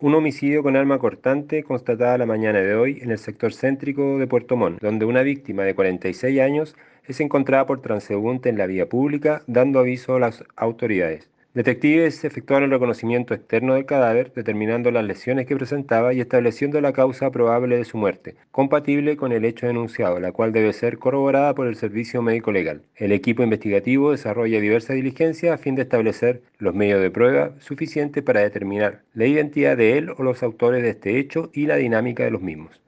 un homicidio con arma cortante constatada la mañana de hoy en el sector céntrico de Puerto Montt, donde una víctima de 46 años es encontrada por transeúnte en la vía pública, dando aviso a las autoridades. Detectives efectuaron el reconocimiento externo del cadáver, determinando las lesiones que presentaba y estableciendo la causa probable de su muerte, compatible con el hecho denunciado, la cual debe ser corroborada por el Servicio Médico Legal. El equipo investigativo desarrolla diversas diligencias a fin de establecer los medios de prueba suficientes para determinar la identidad de él o los autores de este hecho y la dinámica de los mismos.